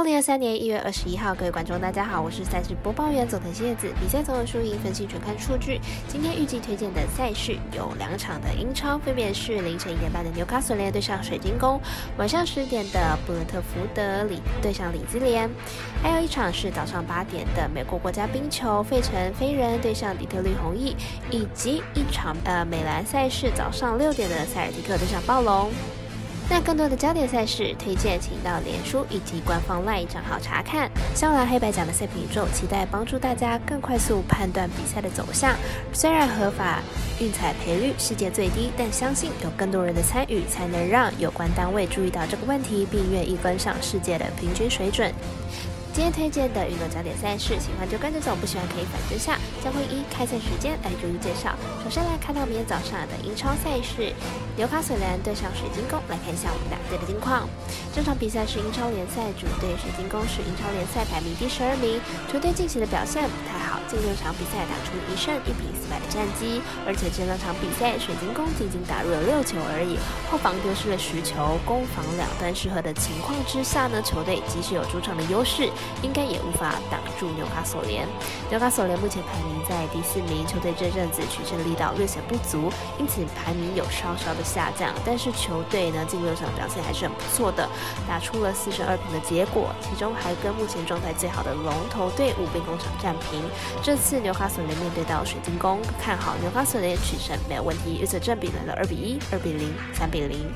二零二三年一月二十一号，各位观众，大家好，我是赛事播报员佐藤蝎子。比赛总有输赢分析全看数据。今天预计推荐的赛事有两场的英超，分别是凌晨一点半的纽卡索联对上水晶宫，晚上十点的布伦特福德里对上里兹联，还有一场是早上八点的美国国家冰球费城飞人对上底特律红翼，以及一场呃美兰赛事早上六点的塞尔提克对上暴龙。那更多的焦点赛事推荐，请到脸书以及官方 LINE 账号查看。香兰黑白奖的赛品宇宙，期待帮助大家更快速判断比赛的走向。虽然合法运彩赔率世界最低，但相信有更多人的参与，才能让有关单位注意到这个问题，并愿意跟上世界的平均水准。今天推荐的运动焦点赛事，喜欢就跟着走，不喜欢可以反着下。将会依开赛时间来逐一介绍。首先来看到明天早上的英超赛事，纽卡索联对上水晶宫，来看一下我们两队的近况。这场比赛是英超联赛主队水晶宫是英超联赛排名第十二名，球队近期的表现不太好，近六场比赛打出一胜一平四败的战绩，而且这两场比赛水晶宫仅仅打入了六球而已，后防丢失了十球，攻防两端适合的情况之下呢，球队即使有主场的优势。应该也无法挡住纽卡索联。纽卡索联目前排名在第四名，球队这阵子取胜力道略显不足，因此排名有稍稍的下降。但是球队呢近六场表现还是很不错的，打出了四胜二平的结果，其中还跟目前状态最好的龙头队伍兵工厂战平。这次纽卡索联面对到水晶宫，看好纽卡索联取胜没有问题，预测正比来了二比一、二比零、三比零。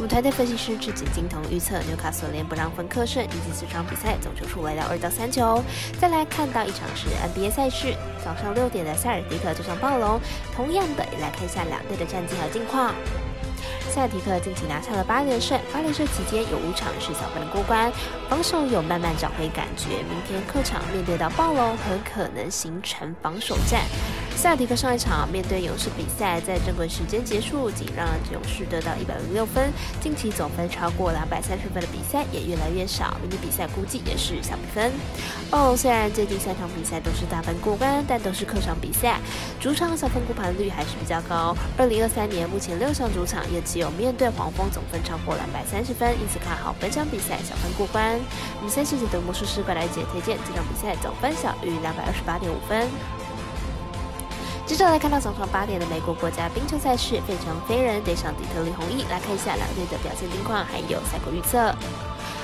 我们团队分析师志景金童预测纽卡索联不让分客胜，以及四场比赛总球数来到二到三球。再来看到一场是 NBA 赛事，早上六点的塞尔迪克对上暴龙，同样的也来看一下两队的战绩和近况。塞尔提克近期拿下了八连胜，八连胜期间有五场是小分过关，防守有慢慢找回感觉。明天客场面对到暴龙，很可能形成防守战。塞尔提克上一场面对勇士比赛，在正规时间结束，仅让勇士得到一百零六分。近期总分超过两百三十分的比赛也越来越少，明天比赛估计也是小比分。哦虽然最近三场比赛都是大分过关，但都是客场比赛，主场小分过盘率还是比较高。二零二三年目前六场主场也只有面对黄蜂总分超过两百三十分，因此看好本场比赛小分过关。我们三狮子的魔术师怪来姐推荐这场比赛总分小于两百二十八点五分。接着来看到早上八点的美国国家冰球赛事，费城飞人对上底特律红衣，来看一下两队的表现情况，还有赛果预测。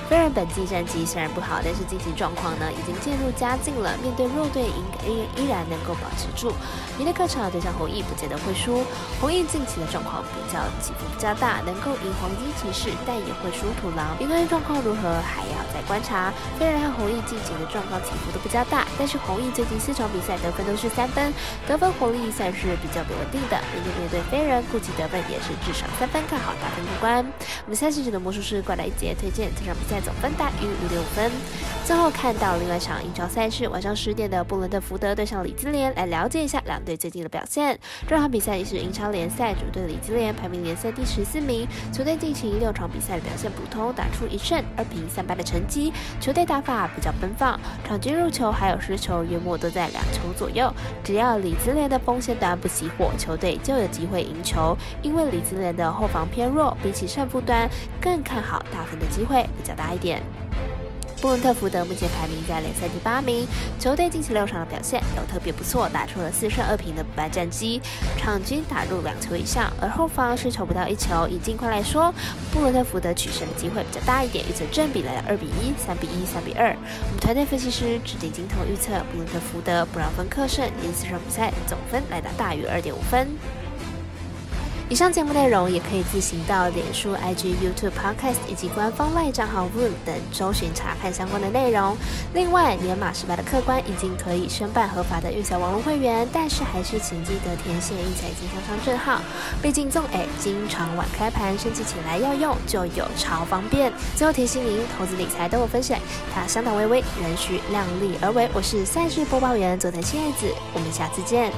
飞人本季战绩虽然不好，但是近期状况呢已经渐入佳境了。面对弱队，应该依然能够保持住。明天客场对上红翼，不见得会输。红翼近期的状况比较起伏比较大，能够赢黄金骑士，但也会输土狼。明天状况如何，还要再观察。飞人和红翼近期的状况起伏都比较大，但是红翼最近四场比赛得分都是三分，得分火力算是比较稳定的。明天面对飞人，估计得分也是至少三分，看好大分过关。我们三十局的魔术师过来一节推荐这场比赛。总分大于五六分。最后看到另外一场英超赛事，晚上十点的布伦特福德对上李兹联，来了解一下两队最近的表现。这场比赛也是英超联赛主队李兹联排名联赛第十四名，球队进行六场比赛的表现普通，打出一胜二平三败的成绩。球队打法比较奔放，场均入球还有失球约莫都在两球左右。只要李兹联的锋线端不熄火，球队就有机会赢球。因为李兹联的后防偏弱，比起胜负端更看好大分的机会比较大。一点。布伦特福德目前排名在联赛第八名，球队近期六场的表现都特别不错，打出了四胜二平的不败战绩，场均打入两球以上，而后方是球不到一球。以近况来说，布伦特福德取胜的机会比较大一点，预测正比来到二比一、三比一、三比二。我们团队分析师指定金头预测布伦特福德不让分客胜，因此场比赛总分来到大于二点五分。以上节目内容也可以自行到脸书、IG、YouTube、Podcast 以及官方外账号 Room 等搜寻查看相关的内容。另外，年码十八的客官已经可以申办合法的运彩网络会员，但是还是请记得填写运彩经销商证号。毕竟纵 A 经常晚开盘，升级起来要用就有超方便。最后提醒您，投资理财都有风险，它相当微微，仍需量力而为。我是赛事播报员佐藤千叶子，我们下次见。